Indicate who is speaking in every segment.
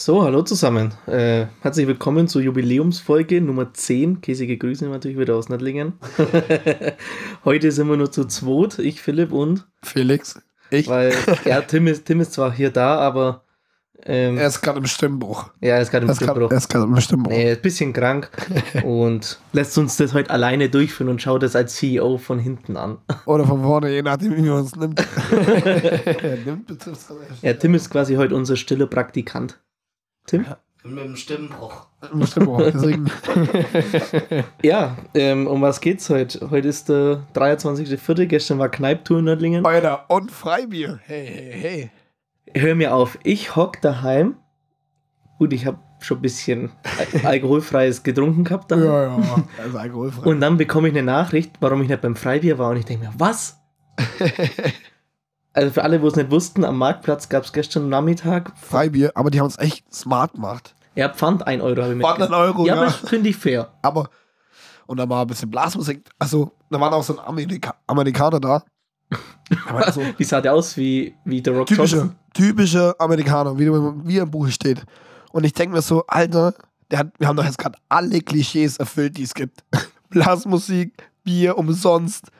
Speaker 1: So, hallo zusammen. Äh, herzlich willkommen zur Jubiläumsfolge Nummer 10. Käsige Grüße natürlich wieder aus Nattlingen. Heute sind wir nur zu zweit, ich, Philipp und
Speaker 2: Felix. Ich.
Speaker 1: Weil, ja, Tim ist, Tim ist zwar hier da, aber. Ähm,
Speaker 2: er ist gerade im Stimmbruch.
Speaker 1: Ja, er ist gerade im Stimmbruch.
Speaker 2: Er ist gerade im Stimmbruch.
Speaker 1: Nee, er ist ein bisschen krank und lässt uns das heute alleine durchführen und schaut das als CEO von hinten an.
Speaker 2: Oder von vorne, je nachdem, wie man es nimmt.
Speaker 1: nimmt ja, Tim ist quasi heute unser stiller Praktikant. Tim? Ja.
Speaker 3: Mit dem Stimmbruch.
Speaker 2: Mit dem Stimmbruch, deswegen.
Speaker 1: ja, ähm, um was geht's heute? Heute ist der 23.04. Gestern war Kneiptour in Nördlingen.
Speaker 2: Alter, und Freibier. Hey, hey, hey.
Speaker 1: Hör mir auf, ich hock daheim. Gut, ich habe schon ein bisschen alkoholfreies getrunken gehabt.
Speaker 2: Dann. Ja, ja, also alkoholfrei.
Speaker 1: Und dann bekomme ich eine Nachricht, warum ich nicht beim Freibier war. Und ich denke mir, was? also für alle, wo es nicht wussten, am Marktplatz gab es gestern Nachmittag
Speaker 2: Freibier, aber die haben es echt smart gemacht.
Speaker 1: Ja, Pfand 1 Euro habe ich
Speaker 2: Pfand 1 Euro,
Speaker 1: ja. Ja, aber finde ich fair.
Speaker 2: Aber, und da war ein bisschen Blasmusik. Also, da war auch so ein Amerika Amerikaner da.
Speaker 1: so, die sah der aus wie, wie The Rock
Speaker 2: typische, Johnson. Typische Amerikaner, wie, wie im Buch steht. Und ich denke mir so, Alter, der hat, wir haben doch jetzt gerade alle Klischees erfüllt, die es gibt. Blasmusik, Bier umsonst.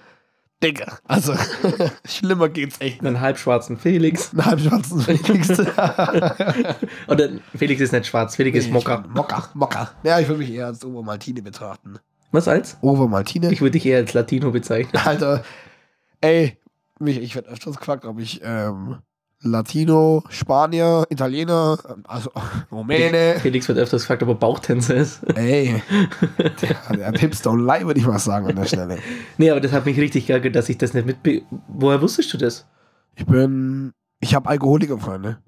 Speaker 2: Digga, also schlimmer geht's echt.
Speaker 1: Einen halbschwarzen Felix.
Speaker 2: Einen halbschwarzen Felix.
Speaker 1: Oder Felix ist nicht schwarz, Felix nee, ist Mokka.
Speaker 2: Mokka, Mokka. Ja, ich würde mich eher als Ovo Maltine betrachten.
Speaker 1: Was als?
Speaker 2: Ovo Maltine.
Speaker 1: Ich würde dich eher als Latino bezeichnen.
Speaker 2: Alter, ey, mich, ich werde öfters gefragt, ob ich ähm, Latino, Spanier, Italiener, also Rumäne.
Speaker 1: Felix wird öfters gefragt, ob er Bauchtänzer ist.
Speaker 2: Ey, der, der Tipps don't lie, würde ich mal sagen an der Stelle.
Speaker 1: Nee, aber das hat mich richtig geärgert, dass ich das nicht mitbe... Woher wusstest du das?
Speaker 2: Ich bin... Ich habe Alkoholikerfreunde.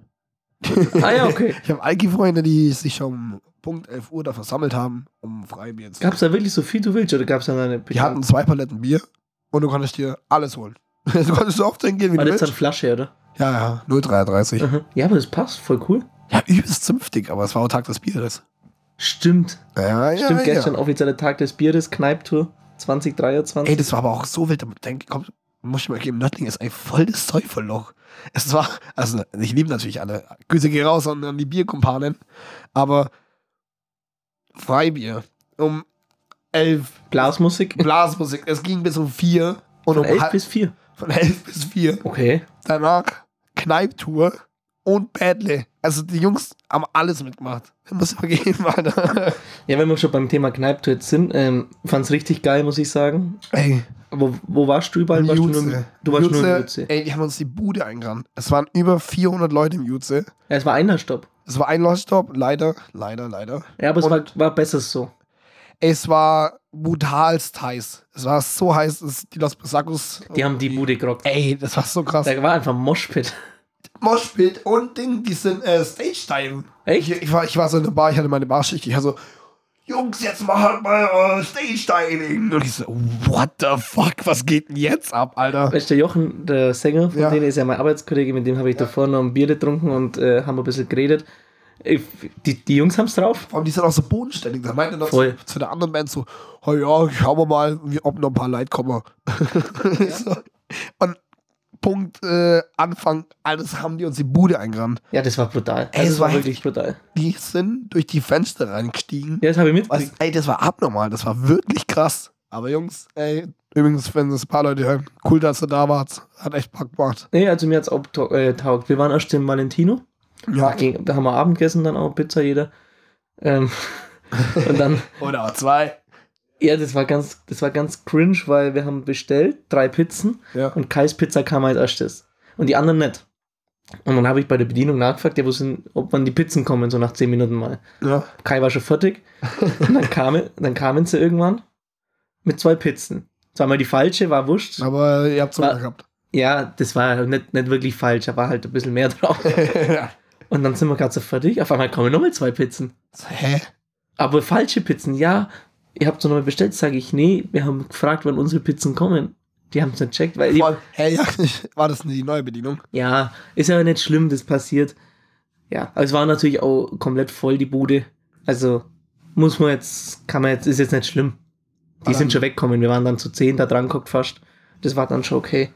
Speaker 1: Ah ja, okay.
Speaker 2: ich habe Alki-Freunde, die sich schon um Punkt 11 Uhr da versammelt haben, um Freibier zu
Speaker 1: Gab es da wirklich so viel du willst oder gab es da eine...
Speaker 2: Die hatten zwei Paletten Bier und du konntest dir alles holen. du konntest so oft hingehen, wie
Speaker 1: War
Speaker 2: du
Speaker 1: willst.
Speaker 2: War das
Speaker 1: dann Flasche, oder?
Speaker 2: Ja, ja, 0,33.
Speaker 1: Mhm. Ja, aber das passt, voll cool.
Speaker 2: Ja, übelst zünftig, aber es war auch Tag des Bieres.
Speaker 1: Stimmt.
Speaker 2: Ja, ja,
Speaker 1: Stimmt,
Speaker 2: ja.
Speaker 1: gestern offizieller Tag des Bieres, Kneiptour 2023.
Speaker 2: Ey, das war aber auch so wild. Denk, komm, muss ich mal geben, Nördling ist ein voll das Teufelloch. Es war, also ich liebe natürlich alle. Grüße gehen raus an, an die Bierkumpanen. Aber Freibier um elf.
Speaker 1: Blasmusik?
Speaker 2: Blasmusik. Es ging bis um vier. Und
Speaker 1: Von
Speaker 2: um
Speaker 1: elf
Speaker 2: halb,
Speaker 1: bis vier.
Speaker 2: Von elf bis vier.
Speaker 1: Okay.
Speaker 2: Danach Kneiptour und Badley. Also die Jungs haben alles mitgemacht. Muss man gehen, Alter.
Speaker 1: Ja, wenn wir schon beim Thema Kneiptour jetzt sind, ähm, fand's richtig geil, muss ich sagen.
Speaker 2: Ey.
Speaker 1: Wo, wo warst du überall? Warst du, nur, du warst
Speaker 2: Jutze,
Speaker 1: nur im Jutze.
Speaker 2: Ey, die haben uns die Bude eingerannt. Es waren über 400 Leute im Jutze.
Speaker 1: Ja, es war einer Stopp.
Speaker 2: Es war ein Loststopp, leider, leider, leider.
Speaker 1: Ja, aber es war, war besser so.
Speaker 2: Es war brutalst heiß. Es war so heiß, dass die Los Besacos.
Speaker 1: Die haben die Bude gerockt.
Speaker 2: Ey, das war so krass.
Speaker 1: Da war einfach Moshpit.
Speaker 2: Moshpit und Ding, die sind äh, Stage-Time.
Speaker 1: Echt?
Speaker 2: Ich, ich, war, ich war so in der Bar, ich hatte meine Barschicht. Ich war so, Jungs, jetzt halt mal uh, Stage-Diving. Und ich so, what the fuck, was geht denn jetzt ab, Alter?
Speaker 1: Weißt du, der Jochen, der Sänger, von
Speaker 2: Ja.
Speaker 1: denen ist ja mein Arbeitskollege, mit dem habe ich davor noch ein Bier getrunken und äh, haben ein bisschen geredet. Die, die Jungs haben's drauf.
Speaker 2: Vor allem, die sind auch so bodenständig. Da meinte er
Speaker 1: Voll.
Speaker 2: zu, zu der anderen Band so, oh ja, schauen wir mal, ob noch ein paar Leute kommen. so. Und Punkt äh, Anfang, alles haben die uns die Bude eingerannt.
Speaker 1: Ja, das war brutal.
Speaker 2: Ey,
Speaker 1: also,
Speaker 2: es
Speaker 1: es war
Speaker 2: war
Speaker 1: wirklich brutal.
Speaker 2: Die sind durch die Fenster reingestiegen.
Speaker 1: Ja, das habe ich
Speaker 2: Was,
Speaker 1: mitgekriegt.
Speaker 2: ey, das war abnormal, das war wirklich krass. Aber Jungs, ey, übrigens, wenn es ein paar Leute hören, cool, dass ihr da wart. Hat echt Bock gemacht.
Speaker 1: Nee, also mir hat's auch tau- äh, taugt. Wir waren erst im Valentino.
Speaker 2: Ja.
Speaker 1: Da, haben wir Abend gegessen, dann auch Pizza jeder. Ähm, und dann,
Speaker 2: Oder auch zwei.
Speaker 1: ja, das war ganz, das war ganz cringe, weil wir haben bestellt drei Pizzen
Speaker 2: Ja.
Speaker 1: und Kais Pizza kam als erstes. Und die anderen nicht. Und dann habe ich bei der Bedienung nachgefragt, ja, wo sind, ob wann die Pizzen kommen, so nach zehn Minuten mal.
Speaker 2: ja.
Speaker 1: Kai war schon fertig. Und dann, kam, dann kamen sie irgendwann mit zwei Pizzen. Zweimal die falsche, war wurscht.
Speaker 2: Aber ihr habt
Speaker 1: War-
Speaker 2: gehabt.
Speaker 1: Ja, das war nicht, nicht wirklich falsch, da war halt ein bisschen mehr drauf. Und dann sind wir gerade so fertig. Auf einmal kommen nochmal zwei Pizzen.
Speaker 2: Hä?
Speaker 1: Aber falsche Pizzen, ja. Ihr habt so nochmal bestellt, sage ich, nee, wir haben gefragt, wann unsere Pizzen kommen. Die haben es nicht checkt, weil,
Speaker 2: Vor allem, Hä, ja, war das die neue Bedienung?
Speaker 1: ja, ist ja nicht schlimm, das passiert. Ja, aber es war natürlich auch komplett voll, die Bude. Also, muss man jetzt, kann man jetzt, ist jetzt nicht schlimm. Die
Speaker 2: Aber
Speaker 1: sind
Speaker 2: dann-
Speaker 1: schon weggekommen, wir waren dann zu zehn da dran geguckt fast. Das war dann schon okay.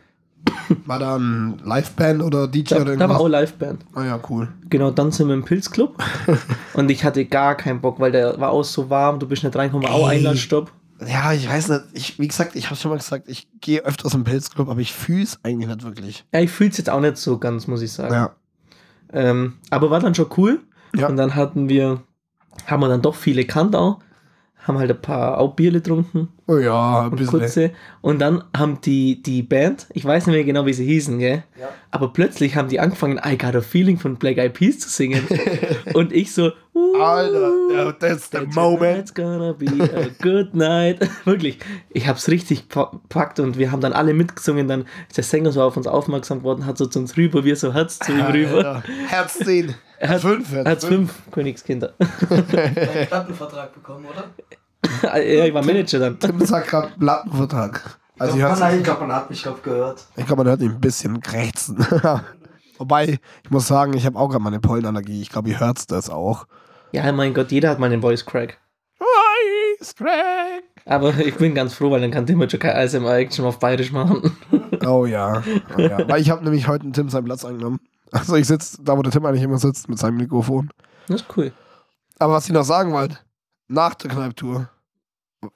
Speaker 2: War da ein Liveband oder DJ
Speaker 1: Da,
Speaker 2: oder
Speaker 1: da
Speaker 2: irgendwas?
Speaker 1: war auch Liveband.
Speaker 2: Ah ja, cool.
Speaker 1: Genau, dann sind wir im Pilzclub. und ich hatte gar keinen Bock, weil der war auch so warm, du bist nicht reingekommen, auch
Speaker 2: Ey.
Speaker 1: Einlassstopp.
Speaker 2: Ja, ich weiß nicht. Ich, wie gesagt, ich habe schon mal gesagt, ich gehe öfters im Pilzclub, aber ich fühle es eigentlich nicht wirklich.
Speaker 1: Ja, ich fühle es jetzt auch nicht so ganz, muss ich sagen.
Speaker 2: Ja.
Speaker 1: Ähm, aber war dann schon cool.
Speaker 2: Ja.
Speaker 1: Und dann hatten wir, haben wir dann doch viele kannt auch. Haben halt ein paar auch Bierle getrunken.
Speaker 2: Oh ja, ein
Speaker 1: Und
Speaker 2: bisschen.
Speaker 1: kurze. Und dann haben die, die Band, ich weiß nicht mehr genau, wie sie hießen, gell?
Speaker 2: Ja.
Speaker 1: Aber plötzlich haben die angefangen, I Got a Feeling von Black Eyed Peas zu singen. und ich so, uh,
Speaker 2: Alter, ja, that's the moment.
Speaker 1: It's gonna be a good night. Wirklich, ich hab's richtig pa- packt und wir haben dann alle mitgesungen. Dann ist der Sänger so auf uns aufmerksam geworden, hat so zu uns rüber, wir so Herz zu ihm rüber.
Speaker 2: Herz 10.
Speaker 1: Er hat
Speaker 2: fünf.
Speaker 1: Er hat fünf Königskinder.
Speaker 3: einen Plattenvertrag bekommen, oder?
Speaker 1: ja, ich war Manager dann.
Speaker 2: Tim sagt gerade Plattenvertrag. Also ich,
Speaker 3: ich
Speaker 2: hör's-
Speaker 3: glaube, man, ich glaub, man hat mich glaub, gehört.
Speaker 2: ich glaube, man hört ihn ein bisschen krächzen. Wobei, ich muss sagen, ich habe auch gerade meine Pollenallergie. Ich glaube, ihr hört das auch.
Speaker 1: Ja, mein Gott, jeder hat mal einen Voice Crack.
Speaker 2: Voice crack.
Speaker 1: Aber ich bin ganz froh, weil dann kann Tim schon kein ASMR-Action auf Bayerisch machen.
Speaker 2: Oh ja. Oh, ja. Weil ich habe nämlich heute Tim seinen Platz eingenommen. Also ich sitze da, wo der Tim eigentlich immer sitzt, mit seinem Mikrofon.
Speaker 1: Das ist cool.
Speaker 2: Aber was ich noch sagen wollte, nach der Kneiptour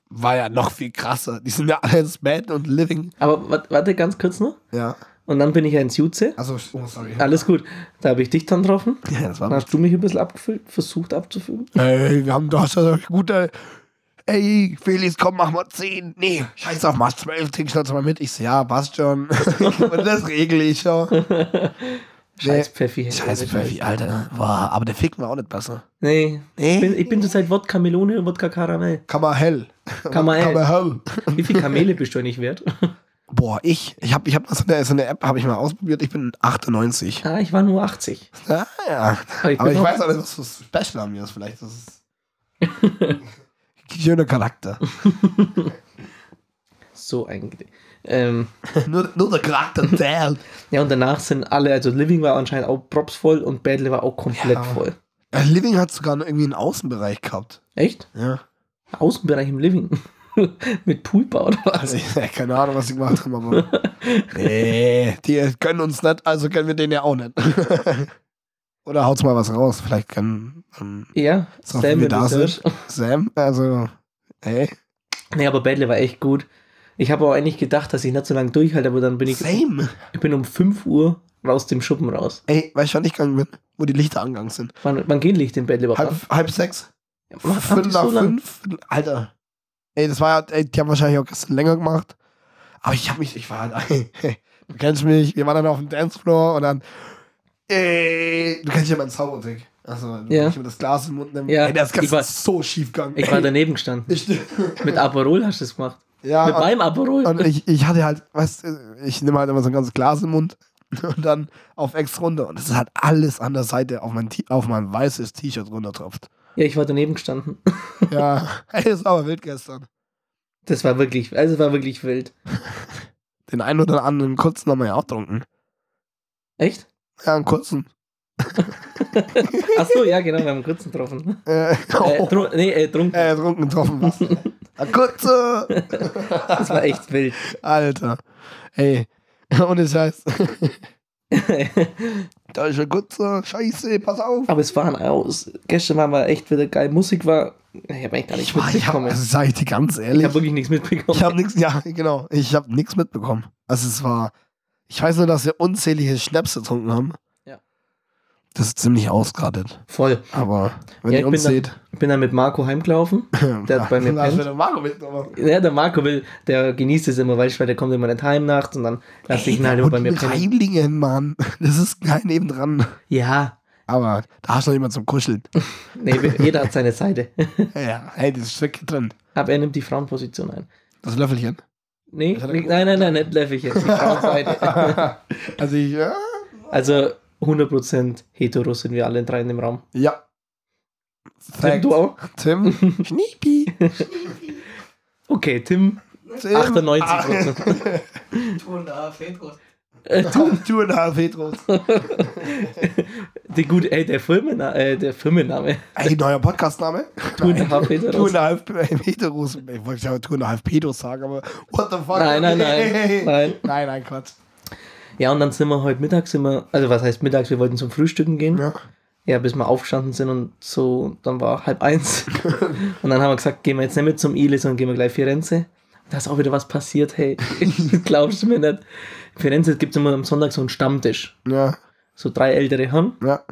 Speaker 2: war ja noch viel krasser. Die sind ja alle ins Bad und Living.
Speaker 1: Aber warte ganz kurz noch.
Speaker 2: Ja.
Speaker 1: Und dann bin ich ja ins Jutze.
Speaker 2: Also, oh, sorry.
Speaker 1: Alles gut. Da habe ich dich dann getroffen.
Speaker 2: Ja, das war
Speaker 1: Dann hast du mich ein bisschen abgefüllt, versucht abzufüllen.
Speaker 2: Ey, wir haben, hast ja gute. Ey, Felix, komm, mach mal 10. Nee, scheiß auf, mach 12, trink schnell mal mit. Ich so, ja, passt schon. und das regel ich schon.
Speaker 1: Scheiß Pfeffi.
Speaker 2: Scheiß Pfeffi, Alter. Boah, aber der fickt mir auch nicht besser.
Speaker 1: Nee.
Speaker 2: Nee?
Speaker 1: Ich bin, ich bin zurzeit Wodka Melone und Wodka Karamell.
Speaker 2: Kammerhell.
Speaker 1: Kammerhell.
Speaker 2: Kammerhell.
Speaker 1: Wie viel Kamele bist du eigentlich wert?
Speaker 2: Boah, ich, ich habe ich hab so, eine, so eine App, habe ich mal ausprobiert. Ich bin 98.
Speaker 1: ah, ich war nur 80.
Speaker 2: Ja, ja.
Speaker 1: Aber ich,
Speaker 2: Aber ich weiß auch nicht, was das Special an mir ist. Vielleicht ist. Schöner Charakter.
Speaker 1: So eigentlich. Ähm,
Speaker 2: nur, nur der Charakter zählt.
Speaker 1: ja, und danach sind alle, also Living war anscheinend auch props voll und Badly war auch komplett
Speaker 2: Ja.
Speaker 1: voll.
Speaker 2: Äh, Living hat sogar irgendwie einen Außenbereich gehabt.
Speaker 1: Echt?
Speaker 2: Ja.
Speaker 1: Außenbereich im Living. Mit Poolbau oder was?
Speaker 2: Also, ja, keine Ahnung, was sie gemacht haben, aber. nee, die können uns nicht, also können wir den ja auch nicht. Oder haut's mal was raus. Vielleicht kann ähm,
Speaker 1: Ja, Sam
Speaker 2: wie wir da
Speaker 1: Research.
Speaker 2: Sam, also, hey,
Speaker 1: Nee, aber Badly war echt gut. Ich habe auch eigentlich gedacht, dass ich nicht so lange durchhalte, aber dann bin ich,
Speaker 2: Same.
Speaker 1: ich bin um 5 Uhr raus dem Schuppen raus.
Speaker 2: Ey, weißt du, wann ich gegangen bin? Wo die Lichter angegangen sind.
Speaker 1: Wann, wann gehen Licht in Badly überhaupt
Speaker 2: Halb, halb sechs?
Speaker 1: Ja,
Speaker 2: Viertel nach
Speaker 1: so
Speaker 2: fünf? Alter. Ey, das war ja, ey, die haben wahrscheinlich auch gestern länger gemacht. Aber ich hab mich, ich war halt, ey, du kennst mich, wir waren dann auf dem Dancefloor und dann, ey, du kennst ja meinen Zaubertrick. Also,
Speaker 1: Ja.
Speaker 2: wenn ich mir das Glas im Mund nehme.
Speaker 1: Ja,
Speaker 2: ey, der ist
Speaker 1: war-
Speaker 2: so schief gegangen.
Speaker 1: Ich war daneben gestanden.
Speaker 2: Ich,
Speaker 1: Mit Aperol hast du es gemacht.
Speaker 2: ja,
Speaker 1: Mit meinem Aperol.
Speaker 2: und ich, ich hatte halt, weißt du, ich nehme halt immer so ein ganzes Glas im Mund und dann auf Ex runter. Und es ist halt alles an der Seite auf mein, auf mein weißes T-Shirt runtertropft.
Speaker 1: Ja, ich war daneben gestanden.
Speaker 2: Ja, ey, das war aber wild gestern.
Speaker 1: Das war wirklich, also es war wirklich wild.
Speaker 2: Den einen oder anderen kurzen haben wir ja auch getrunken.
Speaker 1: Echt?
Speaker 2: Ja, einen kurzen.
Speaker 1: Achso, ja, genau, wir haben einen kurzen getroffen.
Speaker 2: Äh,
Speaker 1: Äh,
Speaker 2: oh,
Speaker 1: tru nee, äh, trunken.
Speaker 2: äh, trunken getroffen. Was? Ein kurzer.
Speaker 1: Das war echt wild.
Speaker 2: Alter. Ey. Und es heißt, da ist ein kurzer. Scheiße, pass auf.
Speaker 1: Aber es waren aus. Gestern waren wir echt wieder geil. Musik war. Ich habe eigentlich gar nicht
Speaker 2: Ich, war, ich habe,
Speaker 1: mitbekommen.
Speaker 2: also sag ich dir ganz
Speaker 1: Ich
Speaker 2: ehrlich,
Speaker 1: habe wirklich nichts mitbekommen.
Speaker 2: ich habe nichts, ja, genau, ich habe nichts mitbekommen. Also es war, ich weiß nur, dass wir unzählige Schnäpse getrunken haben. Das ist ziemlich ausgerattet.
Speaker 1: Voll.
Speaker 2: Aber wenn
Speaker 1: Ja,
Speaker 2: ihr uns seht,
Speaker 1: Ich bin dann mit Marco heimgelaufen. Der hat bei mir pennt.
Speaker 2: Marco mitgenommen.
Speaker 1: Ja, der Marco will, der genießt es immer, weil, ich, weil der kommt immer nicht heim nachts und dann lasse ich ihn halt immer bei mir pennen.
Speaker 2: Reimlingen, Mann. Das ist kein nebendran.
Speaker 1: Ja,
Speaker 2: Aber da hast du jemand zum Kuscheln.
Speaker 1: nee, jeder hat seine Seite.
Speaker 2: ja, hey, das ist wirklich drin.
Speaker 1: Aber er nimmt die Frauenposition ein.
Speaker 2: Das Löffelchen.
Speaker 1: Nee, nee, nein, nein, nein, nicht Löffelchen. Die Frauenseite.
Speaker 2: also ich, ja.
Speaker 1: also 100% hetero sind wir alle drei in dem Raum.
Speaker 2: Ja.
Speaker 1: Tim, du auch?
Speaker 2: Tim. Schniepi.
Speaker 1: Okay, Tim,
Speaker 2: Tim.
Speaker 1: 98%.
Speaker 3: Two and a half Petros.
Speaker 1: äh,
Speaker 2: Two, two and a half Petros.
Speaker 1: die gute, ey, der Firmenname, äh, der Firmenname.
Speaker 2: Ey, neuer Podcastname?
Speaker 1: Two and a half
Speaker 2: Two
Speaker 1: Heteros.
Speaker 2: and a half Heteros. Ich wollte ja Two and a half Pedos sagen, aber what the fuck?
Speaker 1: Nein, nein, nein, nein.
Speaker 2: Nein, nein, Quatsch.
Speaker 1: Ja, und dann sind wir heute Mittag, sind wir, also was heißt mittags, wir wollten zum Frühstücken gehen.
Speaker 2: Ja.
Speaker 1: Ja, bis wir aufgestanden sind und so, dann war halb eins. und dann haben wir gesagt, gehen wir jetzt nicht mit zum Ile, sondern gehen wir gleich Firenze. Da ist auch wieder was passiert, hey. Glaubst du mir nicht? In Firenze gibt es immer am Sonntag so einen Stammtisch.
Speaker 2: Ja.
Speaker 1: So drei ältere Herren.
Speaker 2: Ja.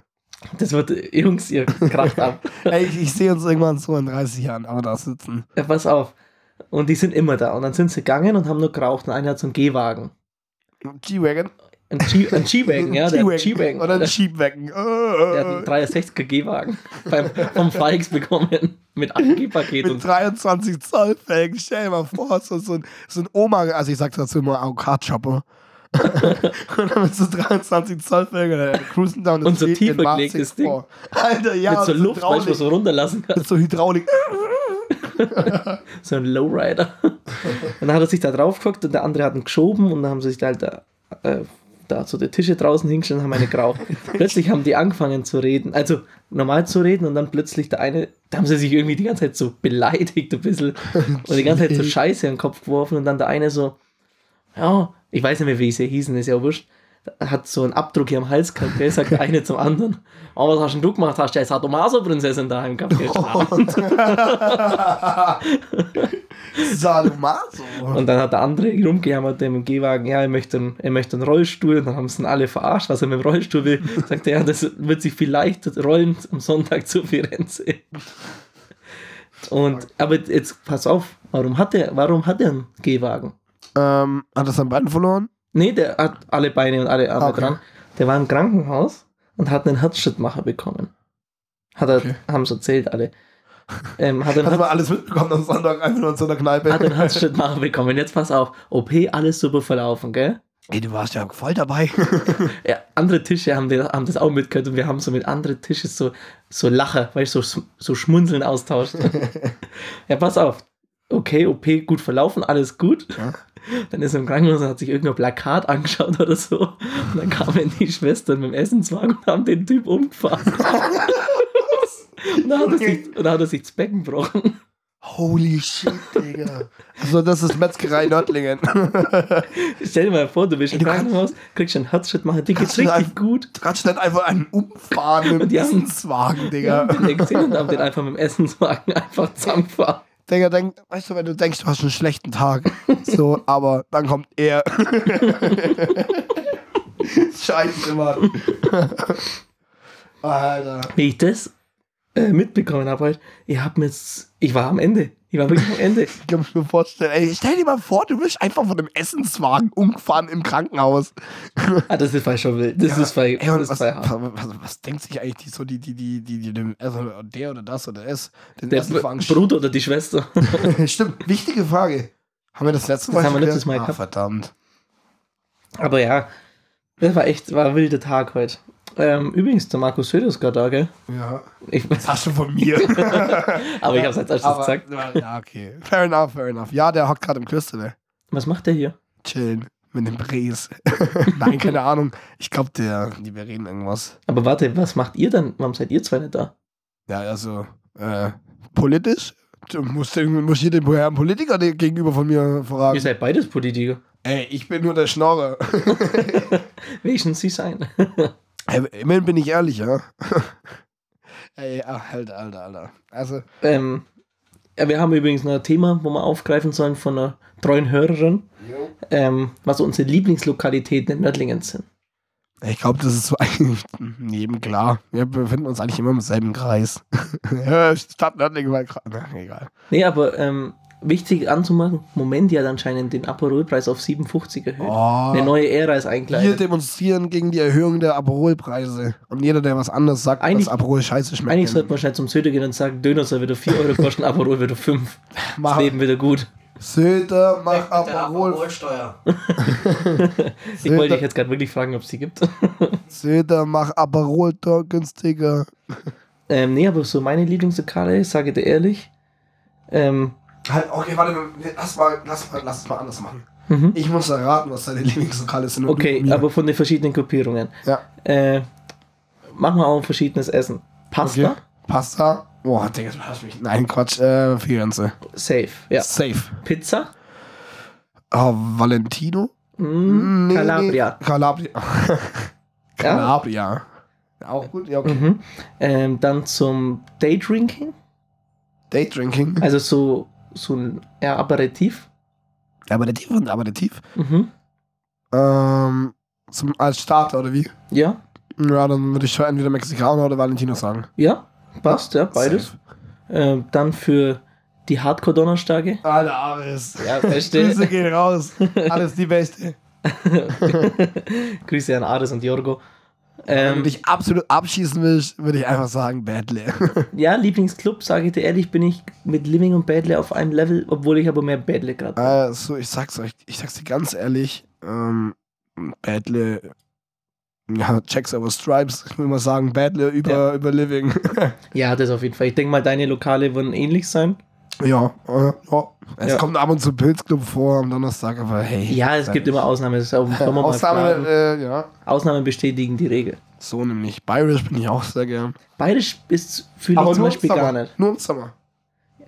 Speaker 1: Das wird, Jungs, ihr kracht ab.
Speaker 2: Ey, ich, ich sehe uns irgendwann so in 30 Jahren aber da sitzen.
Speaker 1: Ja, pass auf. Und die sind immer da. Und dann sind sie gegangen und haben nur geraucht. Und einer hat so einen Gehwagen.
Speaker 2: G-Wagon.
Speaker 1: Ein G- ein G-Wagen, ja, der G-Wagen.
Speaker 2: Oder ein Sheepwagon.
Speaker 1: der hat einen 63er Gehwagen beim, vom Fikes bekommen. Mit Angehpaket
Speaker 2: Mit
Speaker 1: und
Speaker 2: 23 Zoll Felgen. Stell dir mal vor, so, so, ein, so ein Oma, also ich sag dazu immer Avocado-Chopper. und dann mit so 23 Zoll Felgen, äh, cruisen down
Speaker 1: Und so tief gelegtes
Speaker 2: 64. Alter, ja.
Speaker 1: mit so Luft, weißt du,
Speaker 2: Hydraulik.
Speaker 1: was so runterlassen kann.
Speaker 2: Mit so Hydraulik.
Speaker 1: So ein Lowrider. Und dann hat er sich da drauf geguckt und der andere hat ihn geschoben und dann haben sie sich da halt da, äh, da so die Tische draußen hingestellt und haben eine geraucht. plötzlich haben die angefangen zu reden, also normal zu reden und dann plötzlich der eine, da haben sie sich irgendwie die ganze Zeit so beleidigt ein bisschen und die ganze Zeit so Scheiße in den Kopf geworfen und dann der eine so, ja, ich weiß nicht mehr, wie sie hießen, ist ja wurscht, hat so einen Abdruck hier am Hals gehabt, der sagt der eine zum anderen, oh, was hast denn du gemacht? Hast du eine Sadomaso-Prinzessin daheim gehabt?
Speaker 2: Sadomaso.
Speaker 1: Und dann hat der andere rumgejammert im Gehwagen, ja, er möchte, einen, er möchte einen Rollstuhl. Und dann haben sie ihn alle verarscht, was er mit dem Rollstuhl will. Sagt er, ja, das wird sich vielleicht rollen am Sonntag zu Firenze. Und, aber jetzt pass auf, warum hat er, warum hat er einen Gehwagen?
Speaker 2: Ähm, hat er sein Bein verloren?
Speaker 1: Nee, der hat alle Beine und alle Arme
Speaker 2: Okay.
Speaker 1: dran. Der war im Krankenhaus und hat einen Herzschrittmacher bekommen. Hat er,
Speaker 2: Okay.
Speaker 1: haben so erzählt alle. Ähm, hat
Speaker 2: Hat man alles mitbekommen am Sonntag einfach nur in so einer Kneipe.
Speaker 1: hat einen Herzschrittmacher bekommen. Jetzt pass auf, OP, alles super verlaufen, gell?
Speaker 2: Ey, du warst ja voll dabei.
Speaker 1: Ja, andere Tische haben, die, haben das auch mitgehört und wir haben so mit anderen Tischen so, so Lacher, weil ich so, so Schmunzeln austauscht. ja, pass auf. Okay, OP gut verlaufen, alles gut.
Speaker 2: Ja.
Speaker 1: Dann ist er im Krankenhaus und hat sich irgendein Plakat angeschaut oder so. Und dann kamen die Schwestern mit dem Essenswagen und haben den Typ umgefahren. und, dann hat er sich, und dann hat er sich das Becken gebrochen.
Speaker 2: Holy shit, Digga. Also, das ist Metzgerei Nördlingen.
Speaker 1: Stell dir mal vor, du bist im Krankenhaus, kriegst einen Herzschrittmacher, dir geht's richtig
Speaker 2: einfach-
Speaker 1: gut.
Speaker 2: Du kannst nicht einfach einen umfahren mit
Speaker 1: die
Speaker 2: dem Essenswagen, Digga.
Speaker 1: haben den gesehen und haben den einfach mit dem Essenswagen einfach zusammengefahren.
Speaker 2: Digga, denk, weißt du, wenn du denkst, du hast einen schlechten Tag, so, aber dann kommt er. Scheiße, Mann. Alter.
Speaker 1: Wie ich das äh, mitbekommen habe, halt, ich habe mir jetzt, ich war am Ende. Ich war wirklich am Ende.
Speaker 2: Ich kann mir vorstellen, ey, stell dir mal vor, du bist einfach von einem Essenswagen umgefahren im Krankenhaus.
Speaker 1: Ah, das ist voll schon wild. Das ist voll,
Speaker 2: Ey,
Speaker 1: das
Speaker 2: was,
Speaker 1: ist
Speaker 2: was, was, was denkt sich eigentlich die, so die, die, die, die, die, also der oder das oder es, den
Speaker 1: Der Bruder oder die Schwester.
Speaker 2: Stimmt, wichtige Frage. Haben wir das letzte
Speaker 1: Das
Speaker 2: Mal
Speaker 1: haben wir letztes Mal
Speaker 2: geklärt?
Speaker 1: gehabt.
Speaker 2: Ah, verdammt.
Speaker 1: Aber ja, das war echt, war ein wilder Tag heute. Ähm, übrigens, der Markus Söder ist gerade da, gell?
Speaker 2: Ja.
Speaker 1: Ich,
Speaker 2: Das hast du von mir.
Speaker 1: aber ich habe es als erstes gesagt.
Speaker 2: ja, okay. Fair enough, fair enough. Ja, der hockt gerade im Klöster, ne?
Speaker 1: Was macht der hier?
Speaker 2: Chillen. Mit dem Bres. Nein, keine Ahnung. Ich glaube, der, die wir reden irgendwas.
Speaker 1: Aber warte, was macht ihr dann? Warum seid ihr zwei nicht da?
Speaker 2: Ja, also, äh, politisch. Du musst, musst hier den Herrn Politiker gegenüber von mir
Speaker 1: Ihr
Speaker 2: fragen.
Speaker 1: seid beides Politiker.
Speaker 2: Ey, ich bin nur der Schnorrer.
Speaker 1: Welchen sie sein?
Speaker 2: Ey, immerhin bin ich ehrlich, ja. Ey, ach, Alter, Alter, Alter. Also,
Speaker 1: ähm, ja, wir haben übrigens noch ein Thema, wo wir aufgreifen sollen von einer treuen Hörerin, ähm, was unsere Lieblingslokalitäten in Nördlingen sind.
Speaker 2: ich glaube, das ist so eigentlich jedem klar. Wir befinden uns eigentlich immer im selben Kreis. Stadt Nördlingen war Na, egal.
Speaker 1: Nee, aber ähm, wichtig anzumachen, Moment, die hat anscheinend den Aperolpreis auf 57 erhöht.
Speaker 2: Oh,
Speaker 1: Eine neue Ära ist
Speaker 2: wir
Speaker 1: eingleitet.
Speaker 2: demonstrieren gegen die Erhöhung der Aperolpreise. Und jeder, der was anderes sagt,
Speaker 1: Eigentlich-
Speaker 2: dass Aperol scheiße schmeckt.
Speaker 1: Eigentlich sollte man schnell zum Söder gehen und sagen, Döner soll wieder 4 Euro kosten, Aperol wieder 5. Das
Speaker 2: mach,
Speaker 1: Leben wieder gut.
Speaker 2: Söder, mach Aperol.
Speaker 3: Aperolsteuer.
Speaker 1: Ich wollte dich jetzt gerade wirklich fragen, ob es die gibt.
Speaker 2: Söder, mach Aperol günstiger.
Speaker 1: ähm, nee, aber so meine Lieblingslokale, ich sage dir ehrlich. Ähm,
Speaker 2: Halt, okay, warte, lass mal, lass mal, lass es mal anders machen.
Speaker 1: mhm.
Speaker 2: Ich muss erraten, was deine Lieblingslokale sind. und
Speaker 1: Okay, aber von den verschiedenen Gruppierungen.
Speaker 2: Ja.
Speaker 1: Äh, machen wir auch verschiedenes Essen. Pasta,
Speaker 2: Okay. Pasta. Boah, Digga, du hast mich. Nein, Quatsch, äh, Firenze.
Speaker 1: safe. Ja.
Speaker 2: Safe.
Speaker 1: Pizza,
Speaker 2: Oh, Valentino.
Speaker 1: Mm,
Speaker 2: Nee,
Speaker 1: Calabria.
Speaker 2: Nee, Calabria.
Speaker 1: Ja.
Speaker 2: Calabria. Auch gut, ja, okay.
Speaker 1: Mhm. Ähm, dann zum Daydrinking.
Speaker 2: Daydrinking.
Speaker 1: Also so, so ein Aperitif.
Speaker 2: Aperitif und Aperitif.
Speaker 1: Mhm.
Speaker 2: Ähm, zum, als Starter oder wie?
Speaker 1: Ja,
Speaker 2: Ja, dann würde ich schon entweder Mexikaner oder Valentino sagen.
Speaker 1: ja, passt, ja, beides. Ähm, dann für die Hardcore-Donnerstage.
Speaker 2: Alter, Aris.
Speaker 1: Ja, beste.
Speaker 2: Grüße gehen raus. Alles die Beste.
Speaker 1: Grüße an Ares und Jorgo.
Speaker 2: Wenn du
Speaker 1: Ähm,
Speaker 2: dich absolut abschießen willst, würde ich einfach sagen Badly.
Speaker 1: ja, Lieblingsclub, sage ich dir ehrlich, bin ich mit Living und Badle auf einem Level, obwohl ich aber mehr Badle gerade bin.
Speaker 2: Also, ich sag's euch, ich sag's dir ganz ehrlich, ähm, Badly, ja, Checks over Stripes, ich will mal sagen, Badly über,
Speaker 1: Ja.
Speaker 2: über Living.
Speaker 1: Ja, das auf jeden Fall. Ich denke mal, deine Lokale würden ähnlich sein.
Speaker 2: Ja, äh, ja. Es
Speaker 1: Ja.
Speaker 2: kommt ab und zu Pilzclub vor am Donnerstag, aber hey.
Speaker 1: Ja, es gibt immer Ausnahmen.
Speaker 2: Ausnahme, äh, ja.
Speaker 1: Ausnahmen bestätigen die Regel.
Speaker 2: So nämlich. Bayerisch bin ich auch sehr gern.
Speaker 1: Bayerisch ist fühle ich zum Beispiel gar nicht.
Speaker 2: Nur im Sommer.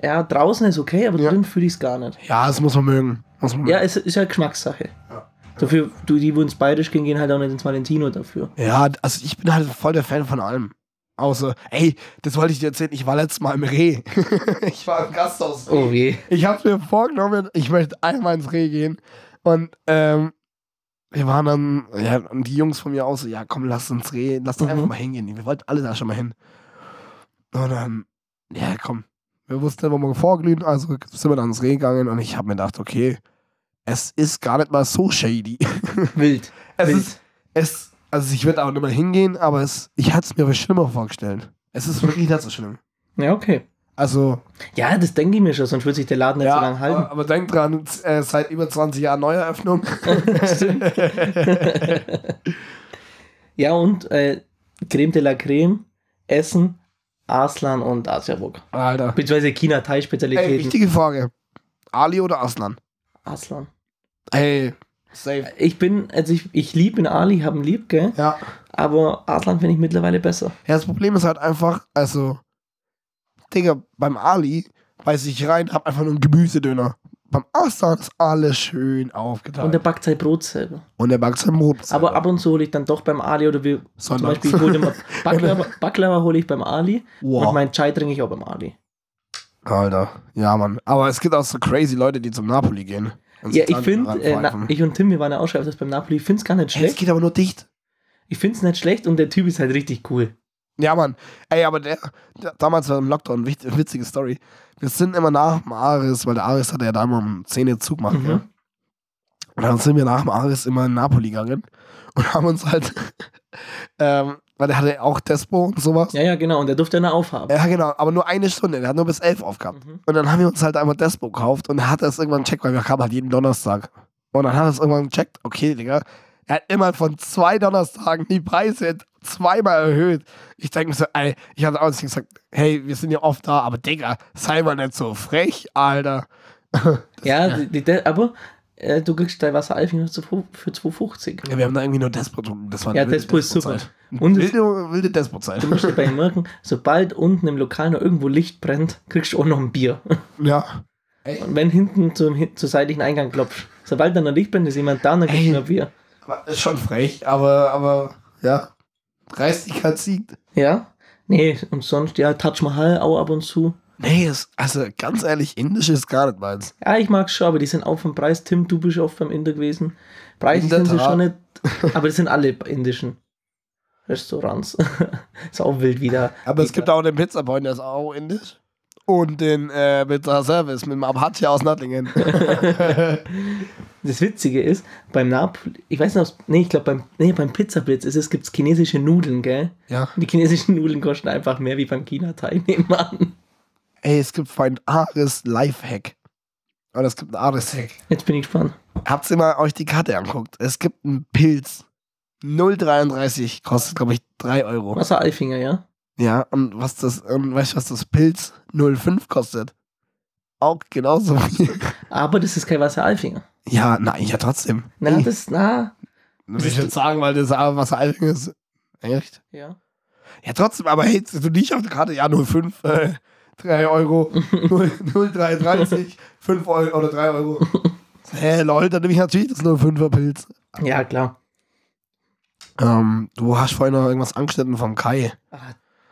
Speaker 1: Ja, draußen ist okay, aber
Speaker 2: Ja.
Speaker 1: drin fühle ich es gar nicht.
Speaker 2: Ja, das muss man mögen. Muss man
Speaker 1: Ja, es ist ja Geschmackssache.
Speaker 2: Ja.
Speaker 1: Dafür, du, die, wo ins Bayerisch gehen, gehen halt auch nicht ins Valentino dafür.
Speaker 2: Ja, also ich bin halt voll der Fan von allem. Außer, ey, das wollte ich dir erzählen, ich war letztes Mal im Reh. ich war im Gasthaus.
Speaker 1: Oh weh.
Speaker 2: Ich habe mir vorgenommen, ich möchte einmal ins Reh gehen. Und ähm, wir waren dann, ja, und die Jungs von mir auch so, ja, komm, lass uns Reh, lass uns
Speaker 1: Mhm.
Speaker 2: einfach mal hingehen. Wir wollten alle da schon mal hin. Und dann, ja, komm. Wir wussten, wo wir vorglühen, also sind wir dann ins Reh gegangen und ich habe mir gedacht, okay, es ist gar nicht mal so shady.
Speaker 1: Wild.
Speaker 2: Es
Speaker 1: Wild.
Speaker 2: ist, es, also ich würde auch nicht mehr hingehen, aber es, ich hatte es mir aber schlimmer vorgestellt. Es ist wirklich nicht so schlimm.
Speaker 1: Ja, okay.
Speaker 2: Also,
Speaker 1: Ja, das denke ich mir schon, sonst würde sich der Laden nicht so lange halten.
Speaker 2: aber, aber denkt dran, äh, seit über 20 Jahren Neueröffnung.
Speaker 1: Ja, und äh, Creme de la Creme, Essen, Aslan und Asiaburg.
Speaker 2: Alter.
Speaker 1: Beziehungsweise
Speaker 2: Ey,
Speaker 1: China-Thai-Spezialitäten.
Speaker 2: wichtige Frage. Ali oder Aslan?
Speaker 1: Aslan.
Speaker 2: Ey, safe.
Speaker 1: Ich bin, also ich, ich liebe in Ali, haben lieb, gell?
Speaker 2: Ja.
Speaker 1: Aber Aslan finde ich mittlerweile besser.
Speaker 2: Ja, das Problem ist halt einfach, also, Digga, beim Ali beiß ich rein, hab einfach nur einen Gemüsedöner. Beim Aslan ist alles schön aufgeteilt.
Speaker 1: Und der backt sein Brot selber.
Speaker 2: Und der backt sein Brot.
Speaker 1: Aber ab und zu hole ich dann doch beim Ali oder wir, zum
Speaker 2: Sonntags.
Speaker 1: Beispiel, ich hole immer Baklava, Baklava hole ich beim Ali
Speaker 2: Wow.
Speaker 1: und mein Chai trinke ich auch beim Ali.
Speaker 2: Alter, ja, Mann. Aber es gibt auch so crazy Leute, die zum Napoli gehen. Und
Speaker 1: Ja, ich finde, äh, ich und Tim, wir waren ja auch schon öfters beim Napoli, ich finde es gar nicht
Speaker 2: Hey, es
Speaker 1: schlecht.
Speaker 2: geht aber nur dicht.
Speaker 1: Ich finde es nicht schlecht und der Typ ist halt richtig cool.
Speaker 2: Ja, Mann. Ey, aber der, der damals war im Lockdown, wichtig, witzige Story. Wir sind immer nach dem Aris, weil der Aris hat ja da immer um 10 Uhr Zug gemacht,
Speaker 1: Mhm.
Speaker 2: ja. Und dann sind wir nach dem Aris immer in Napoli gegangen und haben uns halt, ähm, weil der hatte auch Despo und sowas.
Speaker 1: Ja, ja, genau. Und der durfte eine aufhaben.
Speaker 2: Ja, genau, aber nur eine Stunde. Der hat nur bis 11 aufgehabt.
Speaker 1: Mhm.
Speaker 2: Und dann haben wir uns halt einmal Despo gekauft und er hat das irgendwann gecheckt, weil wir kamen halt jeden Donnerstag. Und dann hat er es irgendwann gecheckt, okay, Digga, er hat immer von zwei Donnerstagen die Preise zweimal erhöht. Ich denke mir so, ey, ich hatte auch gesagt, hey, wir sind ja oft da, aber Digga, sei mal nicht so frech, Alter.
Speaker 1: Ja, die, die, aber äh, du kriegst dein Wasser Alfing für 2,50.
Speaker 2: Ja, wir haben da irgendwie nur Despo getrunken. Das war
Speaker 1: Ja, Despo ist super. Und
Speaker 2: wilde, wilde Despo-Zeit.
Speaker 1: Du musst dir bei merken, sobald unten im Lokal noch irgendwo Licht brennt, kriegst du auch noch ein Bier.
Speaker 2: Ja.
Speaker 1: Und wenn hinten zum, zur seitlichen Eingang klopfst, sobald dann noch Licht brennt, ist jemand da, dann kriegst
Speaker 2: Ey.
Speaker 1: du noch Bier.
Speaker 2: Ist schon frech, aber, aber, ja. Dreistigkeit siegt.
Speaker 1: Ja? Nee, und sonst, ja, Taj Mahal auch ab und zu.
Speaker 2: Nee, es, also ganz ehrlich, Indisch ist gar nicht meins.
Speaker 1: Ja, ich mag's schon, aber die sind auch vom Preis. Tim, du bist oft beim Inder gewesen. Preis
Speaker 2: In
Speaker 1: sind sie schon nicht, aber das sind alle indischen Restaurants. ist auch wild wieder.
Speaker 2: Aber es gibt auch den Pizzaboy, der ist auch indisch. Und den äh, Pizza Service mit dem Abhatje aus Nattlingen.
Speaker 1: Das Witzige ist, beim Napoli, ich weiß nicht, ob- nee, ich glaube beim, nee, beim Pizzablitz ist es, gibt's chinesische Nudeln, gell?
Speaker 2: ja.
Speaker 1: Die chinesischen Nudeln kosten einfach mehr wie beim China-Teilnehmer.
Speaker 2: Ey, es gibt ein Ares Lifehack. Oder es gibt ein Ares Hack.
Speaker 1: Jetzt bin ich gespannt.
Speaker 2: Habt ihr mal euch die Karte anguckt? Es gibt einen Pilz. 0,33 kostet, glaube ich, 3 Euro.
Speaker 1: Wasser Alfinger, ja?
Speaker 2: Ja, und was das, und weißt du, was das Pilz 0,5 kostet? Auch genauso viel.
Speaker 1: Aber das ist kein Wasser Alfinger.
Speaker 2: Ja, nein, ja, trotzdem.
Speaker 1: Na, das, na,
Speaker 2: will ich jetzt sagen, weil das aber was alt ist. Echt?
Speaker 1: ja.
Speaker 2: Ja, trotzdem, aber hey, du nicht auf der Karte, ja, 0,5, äh, 3 Euro, 0, 0,330, 5 Euro oder 3 Euro. Hä, hey, lol, dann nehme ich natürlich das 05er Pilz.
Speaker 1: Ja, klar.
Speaker 2: Ähm, du hast vorhin noch irgendwas angeschnitten vom Kai.
Speaker 1: Ah,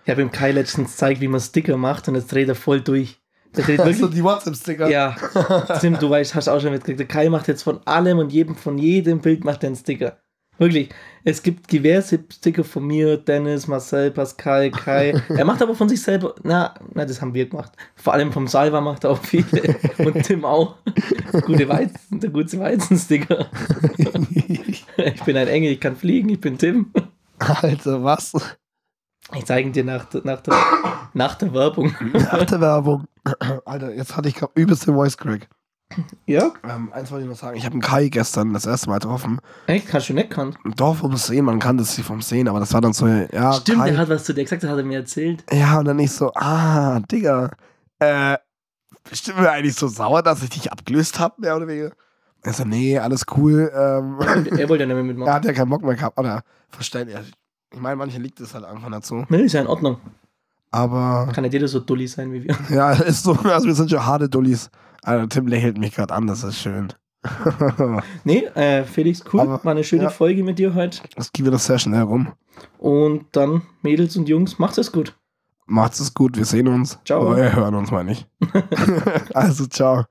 Speaker 1: Ich habe ihm Kai letztens gezeigt, wie man Sticker macht und jetzt dreht er voll durch. Der dreht wirklich.
Speaker 2: die WhatsApp-Sticker.
Speaker 1: ja, Tim, du weißt, hast auch schon mitgekriegt. Der Kai macht jetzt von allem und jedem, von jedem Bild macht er einen Sticker. Wirklich. Es gibt diverse Sticker von mir, Dennis, Marcel, Pascal, Kai. Er macht aber von sich selber, na, na, das haben wir gemacht. Vor allem vom Salva macht er auch viele. Und Tim auch. Gute Weizen, der gute Weizensticker. Ich bin ein Engel, ich kann fliegen, ich bin Tim.
Speaker 2: Alter, was?
Speaker 1: Ich zeige ihn dir nach, der- nach, der, nach der Werbung.
Speaker 2: Nach der Werbung. Alter, jetzt hatte ich gerade übelst den Voice Crack.
Speaker 1: Ja?
Speaker 2: Ähm, eins wollte ich noch sagen. Ich habe einen Kai gestern das erste Mal getroffen.
Speaker 1: Echt? Hast du nicht gekannt?
Speaker 2: Doch, vom Sehen, man kannte sie vom Sehen, aber das war dann so, ja,
Speaker 1: Stimmt,
Speaker 2: Kai.
Speaker 1: der hat was zu dir gesagt, das hat er mir erzählt.
Speaker 2: Ja, und dann ich so, ah, Digga, äh, bestimmt mir eigentlich so sauer, dass ich dich abgelöst habe, mehr oder weniger. Er so, nee, alles cool. Ähm,
Speaker 1: Er wollte ja nicht mehr
Speaker 2: er
Speaker 1: mitmachen.
Speaker 2: hat ja keinen Bock mehr gehabt, oder verständlich. Ich meine, manchen liegt es halt einfach dazu.
Speaker 1: Nee, ist ja in Ordnung.
Speaker 2: Aber,
Speaker 1: Kann nicht jeder so dulli sein wie wir.
Speaker 2: ja, ist so, also wir sind schon harte Dullis. Also Tim lächelt mich gerade an, das ist schön.
Speaker 1: Nee, äh, Felix, cool.
Speaker 2: Aber,
Speaker 1: War eine schöne
Speaker 2: ja.
Speaker 1: Folge mit dir heute.
Speaker 2: Das geht wieder sehr schnell rum.
Speaker 1: Und dann, Mädels und Jungs, macht es gut.
Speaker 2: Macht's es gut, wir sehen uns.
Speaker 1: Ciao.
Speaker 2: Aber wir hören uns mal nicht. also, ciao.